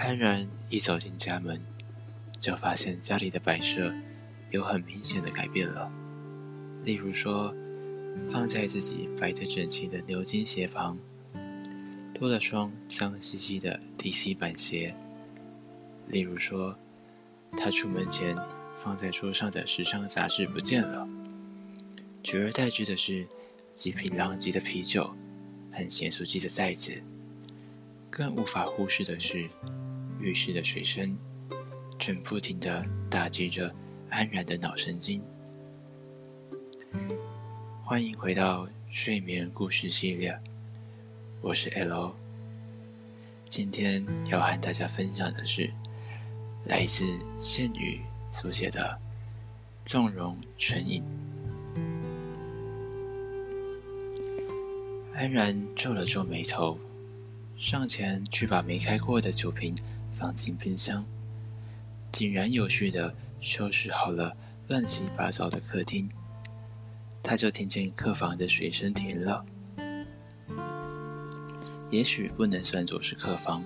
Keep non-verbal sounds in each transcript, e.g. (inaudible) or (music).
安然一走进家门，就发现家里的摆设有很明显的改变了。例如说，放在自己摆得整齐的牛津鞋旁，多了双脏兮兮的 DC 板鞋；例如说，他出门前放在桌上的时尚杂志不见了，取而代之的是几瓶狼藉的啤酒和咸酥鸡的袋子。更无法忽视的是，浴室的水声正不停的打击着安然的脑神经。欢迎回到睡眠故事系列，我是 L。今天要和大家分享的是来自现宇所写的《纵容成瘾》。安然皱了皱眉头。上前去把没开过的酒瓶放进冰箱，井然有序地收拾好了乱七八糟的客厅，他就听见客房的水声停了。也许不能算作是客房，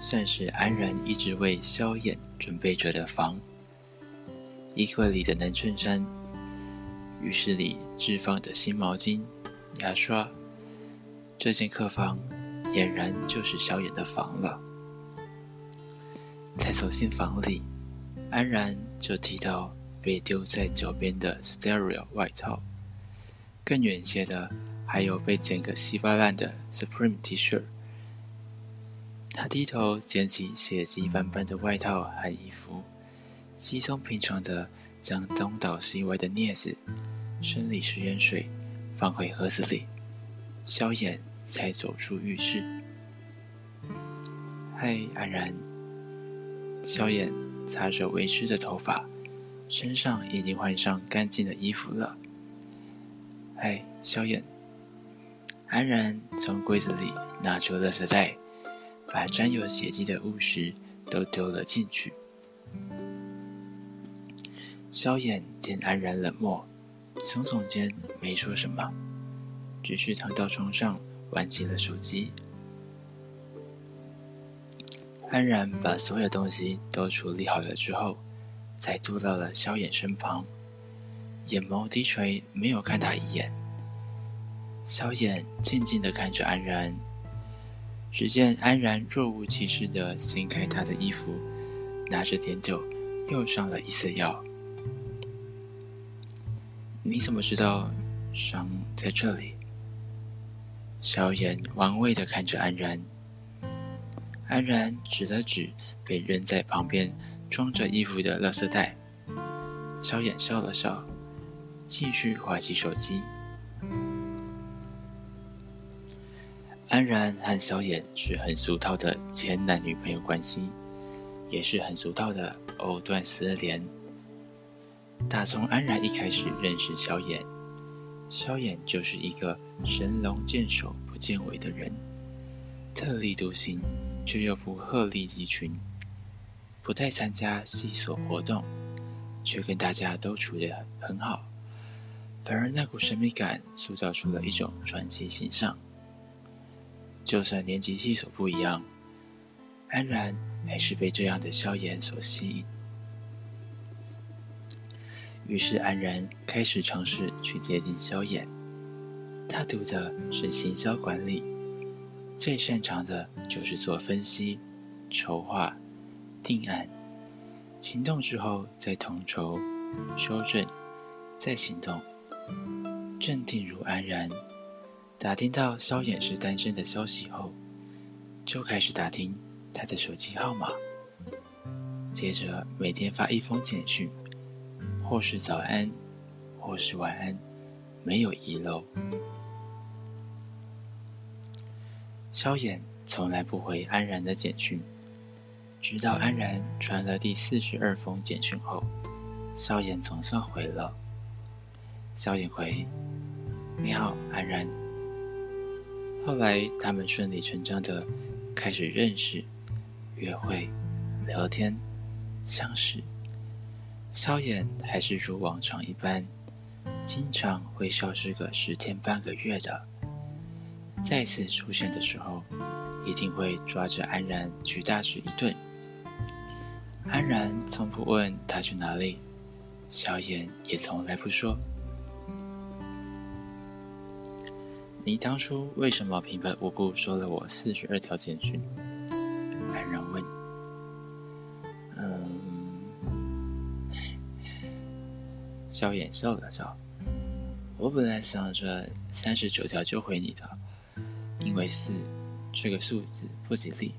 算是安然一直为萧衍准备着的房。衣柜里的男衬衫，浴室里置放的新毛巾、牙刷，这间客房。俨然就是萧衍的房了。才走进房里，安然就提到被丢在脚边的 Stereo 外套，更远些的还有被剪个稀巴烂的 Supreme T 恤。他低头捡起血迹斑斑的外套和衣服，稀松平常的将东倒西歪的镊子、生理食盐水放回盒子里。萧炎。才走出浴室。嗨，安然。萧衍擦着为湿的头发，身上已经换上干净的衣服了。嗨，萧衍。安然从柜子里拿出垃圾袋，把沾有血迹的物实都丢了进去。萧衍见安然冷漠，耸耸肩，没说什么，只是躺到床上。玩起了手机，安然把所有东西都处理好了之后，才坐到了萧衍身旁，眼眸低垂，没有看他一眼。萧衍静静的看着安然，只见安然若无其事的掀开他的衣服，拿着碘酒，又上了一次药。你怎么知道伤在这里？萧炎玩味的看着安然，安然指了指被扔在旁边装着衣服的垃圾袋。萧衍笑了笑，继续划起手机。安然和萧衍是很俗套的前男女朋友关系，也是很俗套的藕断丝连。打从安然一开始认识萧衍。萧衍就是一个神龙见首不见尾的人，特立独行，却又不鹤立鸡群，不太参加系所活动，却跟大家都处得很好，反而那股神秘感塑造出了一种传奇形象。就算年级系所不一样，安然还是被这样的萧炎所吸引。于是安然开始尝试去接近萧炎。他读的是行销管理，最擅长的就是做分析、筹划、定案，行动之后再统筹、修正、再行动。镇定如安然，打听到萧衍是单身的消息后，就开始打听他的手机号码，接着每天发一封简讯。或是早安，或是晚安，没有遗漏。萧衍从来不回安然的简讯，直到安然传了第四十二封简讯后，萧衍总算回了。萧衍回：“你好，安然。”后来他们顺理成章的开始认识、约会、聊天、相识。萧衍还是如往常一般，经常会消失个十天半个月的。再次出现的时候，一定会抓着安然去大吃一顿。安然从不问他去哪里，萧炎也从来不说。你当初为什么平白无故说了我四十二条简讯？安然问。嗯，萧炎笑了笑。我本来想着三十九条就回你的，为四这个数字不吉利，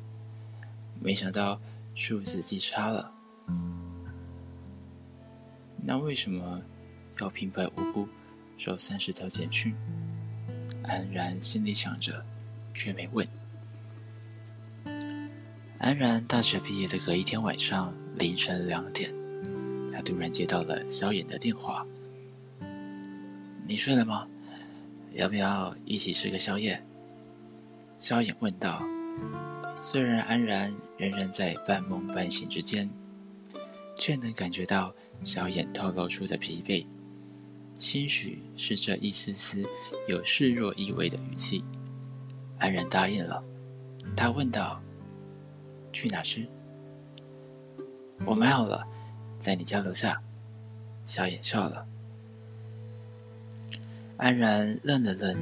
没想到数字记差了。那为什么要平白无故收三十条简讯？安然心里想着，却没问。安然大学毕业的隔一天晚上凌晨两点，他突然接到了萧炎的电话。你睡了吗？要不要一起吃个宵夜？萧衍问道。虽然安然仍然在半梦半醒之间，却能感觉到萧炎透露出的疲惫。兴许是这一丝丝有示弱意味的语气，安然答应了。他问道：“去哪吃？”我买好了，在你家楼下。萧炎笑了。安然愣了愣，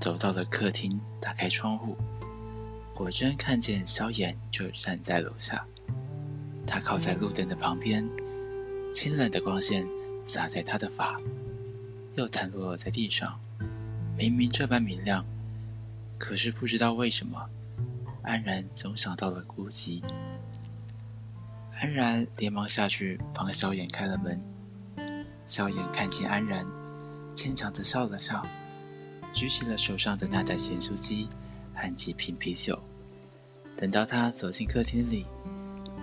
走到了客厅，打开窗户，果真看见萧炎就站在楼下。他靠在路灯的旁边，清冷的光线洒在他的发。又弹落在地上，明明这般明亮，可是不知道为什么，安然总想到了孤寂。安然连忙下去帮萧炎开了门。萧炎看见安然，牵强的笑了笑，举起了手上的那台咸酥鸡和几瓶啤酒。等到他走进客厅里，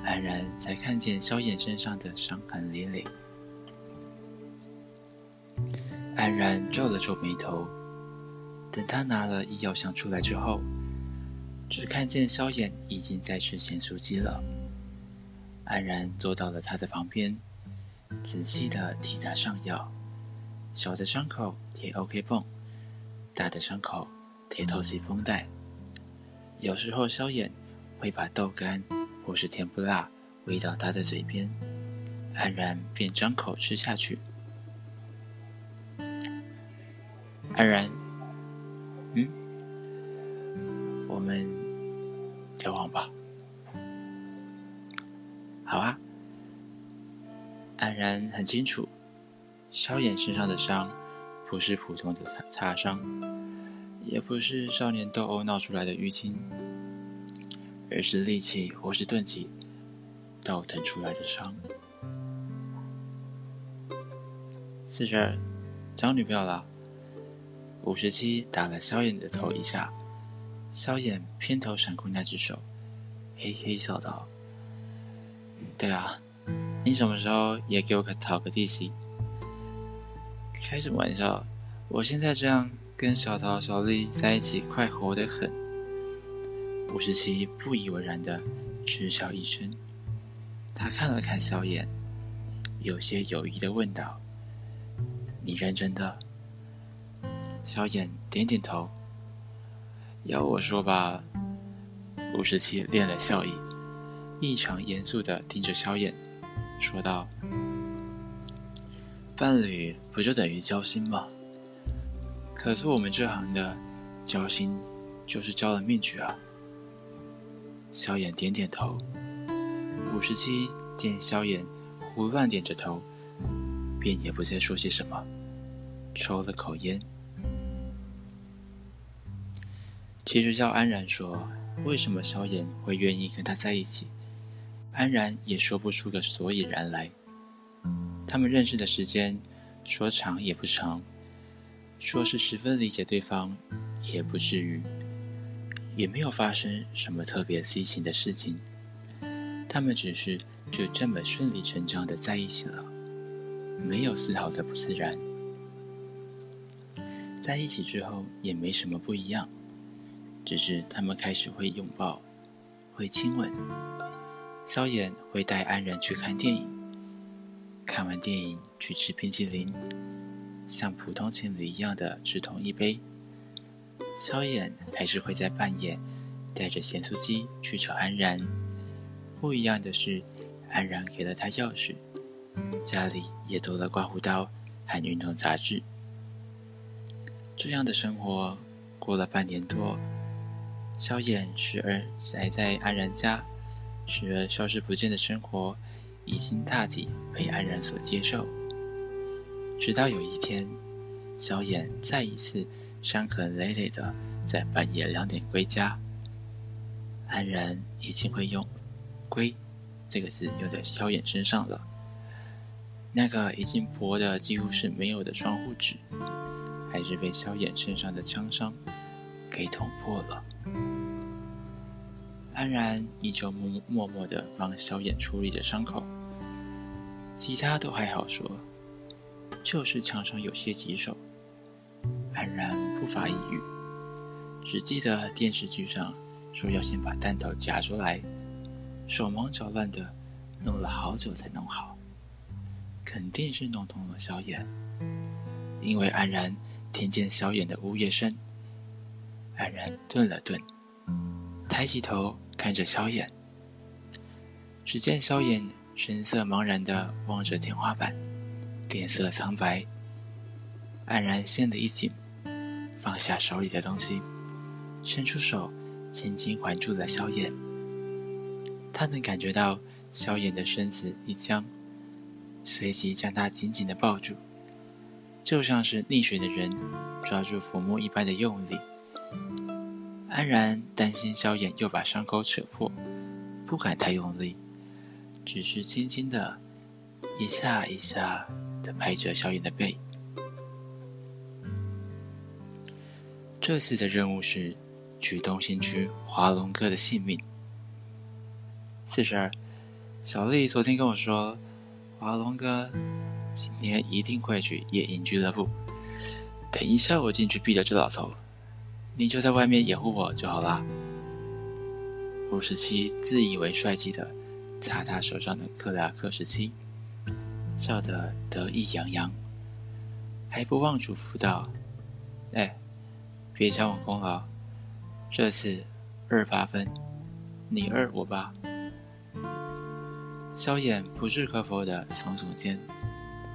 安然才看见萧炎身上的伤痕累累。安然皱了皱眉头，等他拿了医药箱出来之后，只看见萧炎已经在吃咸酥鸡了。安然坐到了他的旁边，仔细的替他上药，小的伤口贴 OK 绷，大的伤口贴透气绷带。有时候萧炎会把豆干或是甜不辣喂到他的嘴边，安然便张口吃下去。安然，嗯，我们交往吧。好啊。安然很清楚，萧炎身上的伤不是普通的擦擦伤，也不是少年斗殴闹出来的淤青，而是利器或是钝器倒腾出来的伤。四十二，找女朋友了。五十七打了萧炎的头一下，萧炎偏头闪过那只手，嘿嘿笑道：“对啊，你什么时候也给我个讨个地气？开什么玩笑？我现在这样跟小桃、小丽在一起，快活得很。”五十七不以为然的嗤笑一声，他看了看萧炎，有些犹豫的问道：“你认真的？”萧炎点点头。要我说吧，五十七练了笑意，异常严肃的盯着萧炎，说道：“伴侣不就等于交心吗？可是我们这行的，交心就是交了命去啊。”萧炎点点头。五十七见萧炎胡乱点着头，便也不再说些什么，抽了口烟。其实叫安然说，为什么萧炎会愿意跟他在一起，安然也说不出个所以然来。他们认识的时间，说长也不长，说是十分理解对方，也不至于，也没有发生什么特别激情的事情。他们只是就这么顺理成章的在一起了，没有丝毫的不自然。在一起之后也没什么不一样。只是他们开始会拥抱，会亲吻。萧炎会带安然去看电影，看完电影去吃冰淇淋，像普通情侣一样的吃同一杯。萧炎还是会在半夜带着咸酥鸡去找安然。不一样的是，安然给了他钥匙，家里也多了刮胡刀和运动杂志。这样的生活过了半年多，萧衍时而宅在安然家，时而消失不见的生活，已经大体被安然所接受。直到有一天，萧衍再一次伤痕累累的在半夜两点归家，安然已经会用。归这个字用在萧衍身上了。那个已经薄的几乎是没有的窗户纸，还是被萧衍身上的枪伤给捅破了。安然依旧默默默的帮萧衍处理着伤口，其他都还好说，就是墙上有些棘手，安然不发一语，只记得电视剧上说要先把弹头夹出来。手忙脚乱的弄了好久才弄好，肯定是弄痛了萧衍。因为安然听见萧衍的呜咽声，安然顿了顿，抬起头看着萧衍。只见萧衍神色茫然的望着天花板，脸色苍白。安然心里一紧，放下手里的东西，伸出手轻轻环住了萧衍。他能感觉到萧炎的身子一僵，随即将他紧紧的抱住，就像是溺水的人抓住浮木一般的用力。安然担心萧炎又把伤口扯破，不敢太用力，只是轻轻的一下一下的拍着萧炎的背。这次的任务是取东兴区华龙哥的性命。四十二，小丽昨天跟我说，华龙哥今天一定会去夜莺俱乐部。等一下我进去毙了这老头，你就在外面掩护我就好啦。五十七自以为帅气的擦他手上的克拉克十七，笑得得意洋洋，还不忘嘱咐道：“哎，别抢我功劳，这次二八分，你二我八。”萧衍不置可否的耸耸肩，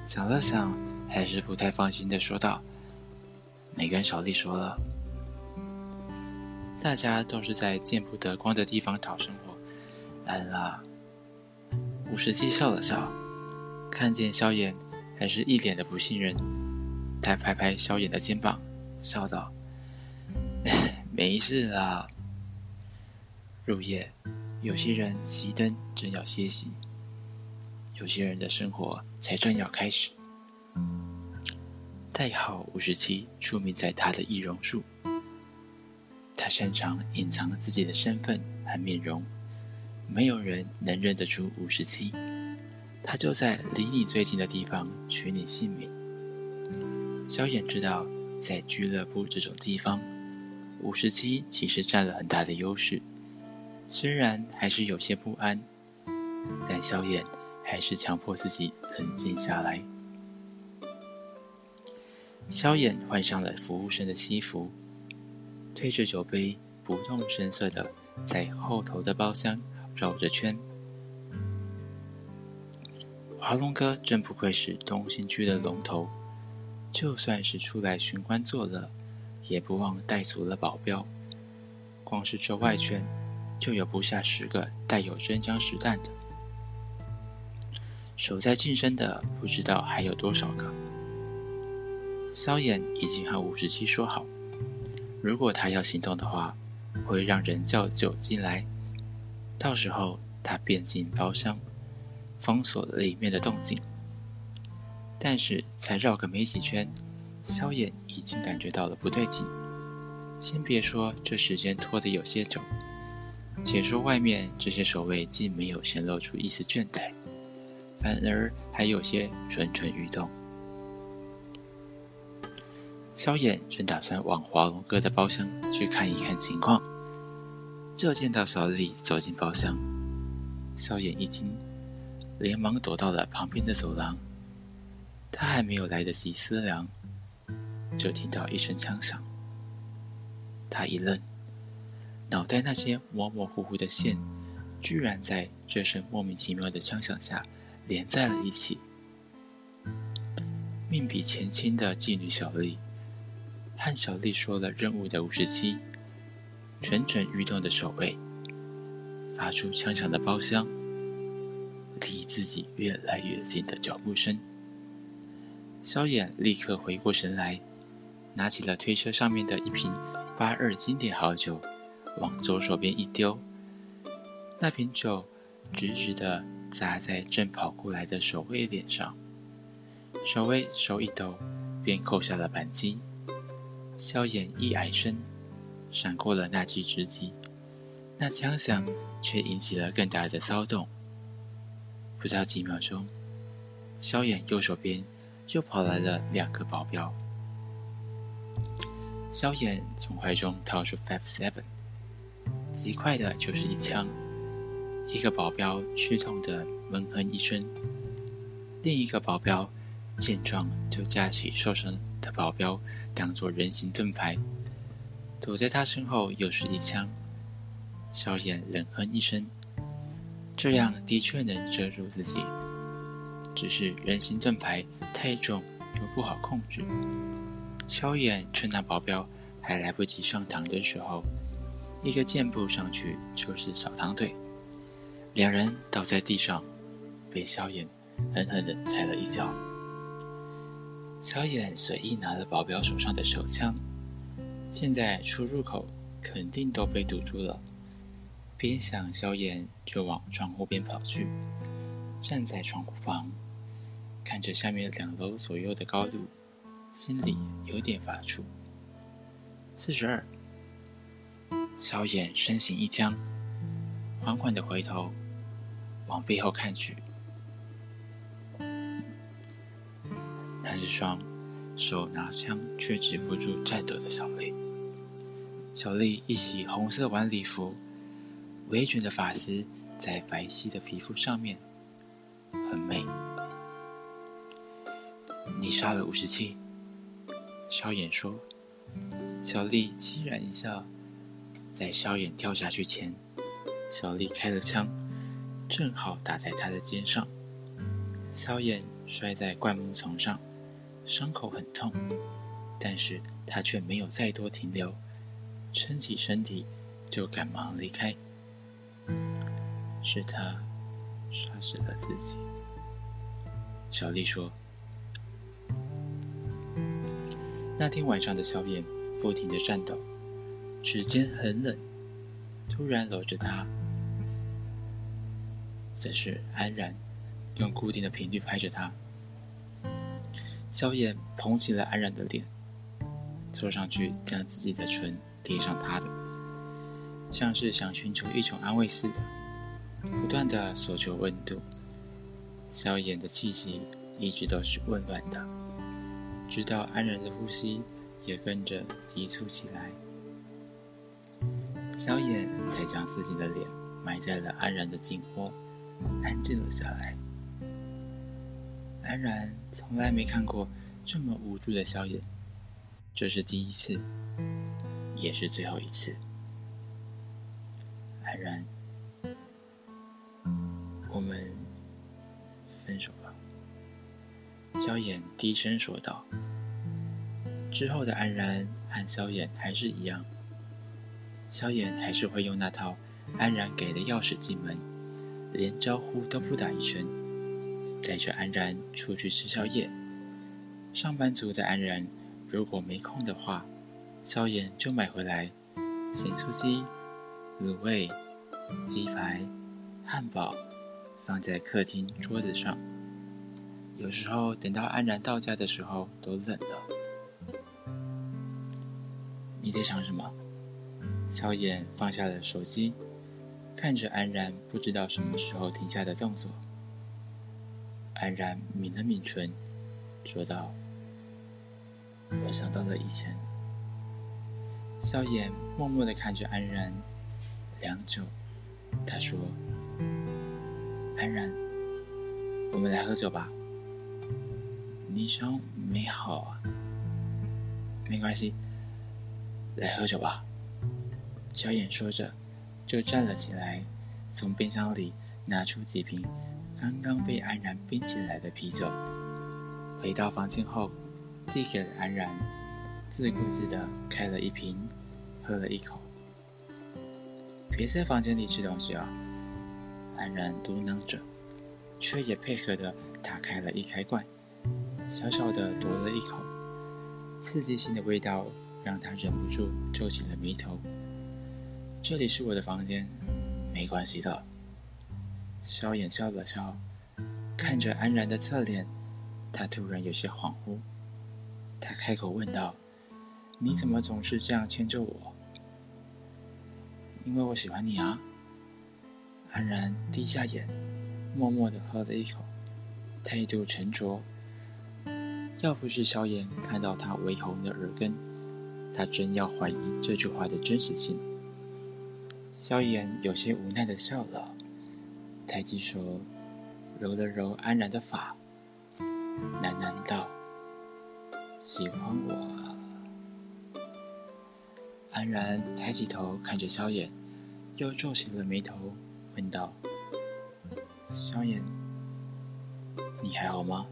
想了想，还是不太放心的说道：“没跟小丽说了，大家都是在见不得光的地方讨生活。”安啦。五十七笑了笑，看见萧衍还是一脸的不信任，他拍拍萧衍的肩膀，笑道：“ (laughs) 没事啦。入夜，有些人熄灯正要歇息。”有些人的生活才正要开始。代号五十七出名在他的易容术，他擅长隐藏自己的身份和面容，没有人能认得出五十七。他就在离你最近的地方取你姓名。萧衍知道，在俱乐部这种地方，五十七其实占了很大的优势。虽然还是有些不安，但萧衍。还是强迫自己冷静下来。萧衍换上了服务生的西服，推着酒杯，不动声色的在后头的包厢绕着圈。华龙哥真不愧是东兴区的龙头，就算是出来寻欢作乐，也不忘带足了保镖。光是这外圈，就有不下十个带有真枪实弹的。守在近身的不知道还有多少个。萧衍已经和五十七说好，如果他要行动的话，会让人叫酒进来，到时候他便进包厢，封锁了里面的动静。但是才绕个没几圈，萧衍已经感觉到了不对劲。先别说这时间拖得有些久，且说外面这些守卫既没有显露出一丝倦怠。反而还有些蠢蠢欲动。萧衍正打算往华龙哥的包厢去看一看情况，就见到小丽走进包厢。萧衍一惊，连忙躲到了旁边的走廊。他还没有来得及思量，就听到一声枪响。他一愣，脑袋那些模模糊糊的线，居然在这声莫名其妙的枪响下连在了一起。命比前轻的妓女小丽，和小丽说了任务的五十七，蠢蠢欲动的守卫，发出枪响的包厢，离自己越来越近的脚步声。萧衍立刻回过神来，拿起了推车上面的一瓶八二经典好酒，往左手边一丢，那瓶酒直直的砸在正跑过来的守卫脸上。守卫手一抖，便扣下了扳机。萧衍一矮身，闪过了那记直击，那枪响却引起了更大的骚动。不到几秒钟，萧衍右手边又跑来了两个保镖。萧衍从怀中掏出 Five Seven，极快的就是一枪。一个保镖吃痛的闷哼一声，另一个保镖。见状，就架起受伤的保镖，当做人形盾牌，躲在他身后又是一枪。萧衍冷哼一声：“这样的确能遮住自己，只是人形盾牌太重又不好控制。”萧衍趁那保镖还来不及上膛的时候，一个箭步上去就是扫堂腿，两人倒在地上，被萧衍狠狠地踩了一脚。萧炎随意拿了保镖手上的手枪，现在出入口肯定都被堵住了。边想，萧炎就往窗户边跑去，站在窗户旁，看着下面两楼左右的高度，心里有点发怵。四十二，萧炎身形一僵，缓缓的回头，往背后看去。那是双手拿枪却止不住颤抖的小丽。小丽一袭红色晚礼服，微卷的发丝在白皙的皮肤上面很美。你杀了五十七，萧衍说。小丽凄然一笑，在萧衍跳下去前，小丽开了枪，正好打在他的肩上。萧衍摔在灌木丛上。伤口很痛，但是他却没有再多停留，撑起身体就赶忙离开。是他杀死了自己，小丽说。那天晚上的小眼不停的颤抖，指尖很冷，突然搂着他，则是安然用固定的频率拍着他。萧衍捧起了安然的脸，凑上去将自己的唇贴上他的，像是想寻求一种安慰似的，不断的索求温度。萧衍的气息一直都是温暖的，直到安然的呼吸也跟着急促起来，萧衍才将自己的脸埋在了安然的颈窝，安静了下来。安然从来没看过这么无助的萧衍，这是第一次，也是最后一次。安然，我们分手吧。萧衍低声说道。之后的安然和萧衍还是一样，萧衍还是会用那套安然给的钥匙进门，连招呼都不打一声。带着安然出去吃宵夜。上班族的安然，如果没空的话，萧衍就买回来咸酥鸡、卤味、鸡排、汉堡，放在客厅桌子上。有时候等到安然到家的时候，都冷了。你在想什么？萧衍放下了手机，看着安然不知道什么时候停下的动作。安然抿了抿唇，说道：“我想到了以前。”萧衍默默的看着安然，良久，他说：“安然，我们来喝酒吧。你伤没好啊，没关系，来喝酒吧。”小眼说着，就站了起来，从冰箱里拿出几瓶刚刚被安然冰起来的啤酒。回到房间后，递给了安然，自顾自地开了一瓶，喝了一口。别在房间里吃东西啊！安然嘟囔着，却也配合地打开了一开罐，小小的夺了一口。刺激性的味道让他忍不住皱起了眉头。这里是我的房间，没关系的。萧衍笑了笑，看着安然的侧脸。他突然有些恍惚，他开口问道：“你怎么总是这样牵着我？”“因为我喜欢你啊。”安然低下眼，默默地喝了一口，态度沉着。要不是萧炎看到他微红的耳根，他真要怀疑这句话的真实性。萧炎有些无奈地笑了，抬起手揉了揉安然的发。喃喃道：“喜欢我。”安然抬起头看着萧炎，又皱起了眉头，问道：“萧炎，你还好吗？”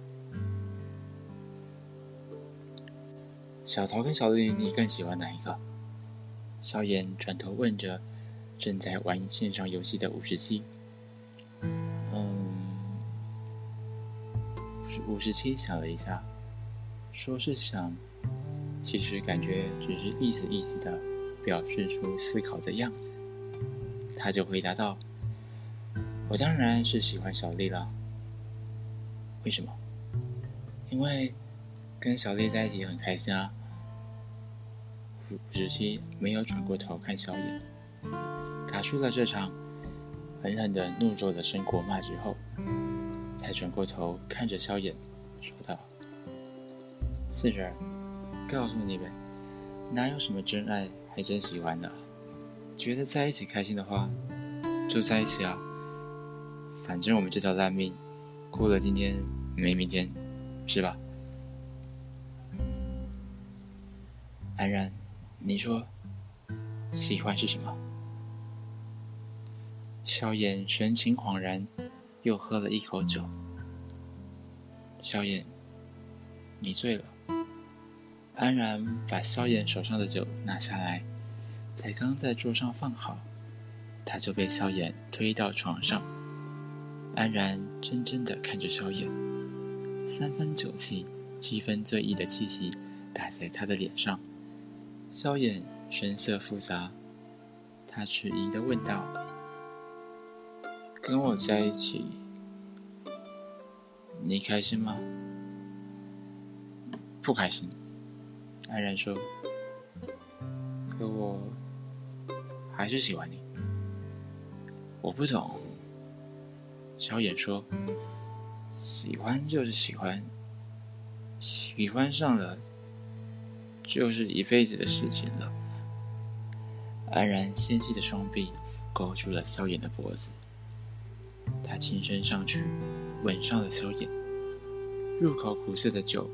小桃跟小丽，你更喜欢哪一个？萧炎转头问着正在玩线上游戏的五十七。嗯五十七想了一下，说是想，其实感觉只是意思意思的表示出思考的样子。他就回答道：“我当然是喜欢小丽了。为什么？因为跟小丽在一起很开心啊。”五十七没有转过头看小野，打输了这场，狠狠的怒揍了申国骂之后。才转过头看着萧炎，说道：“四儿，告诉你呗，哪有什么真爱，还真喜欢的。觉得在一起开心的话，就在一起啊。反正我们这条烂命，过了今天没明天，是吧？”安然，你说，喜欢是什么？萧炎神情恍然。又喝了一口酒，萧炎，你醉了。安然把萧炎手上的酒拿下来，才刚在桌上放好，他就被萧炎推到床上。安然怔怔地看着萧炎，三分酒气，七分醉意的气息打在他的脸上。萧炎神色复杂，他迟疑地问道。跟我在一起，你开心吗？不开心。安然说：“可我还是喜欢你。”我不懂。小野说：“喜欢就是喜欢，喜欢上了就是一辈子的事情了。”安然纤细的双臂勾住了萧炎的脖子。他轻身上去，吻上了萧炎。入口苦涩的酒，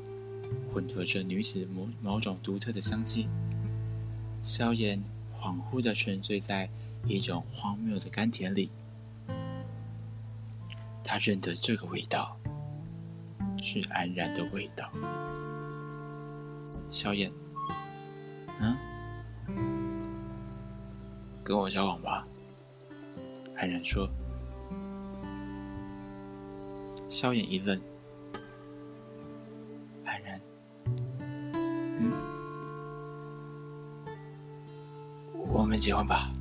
混合着女子某某种独特的香气。萧炎恍惚的沉醉在一种荒谬的甘甜里。他认得这个味道，是安然的味道。萧炎，嗯，跟我交往吧。安然说。萧炎一愣，们结婚吧。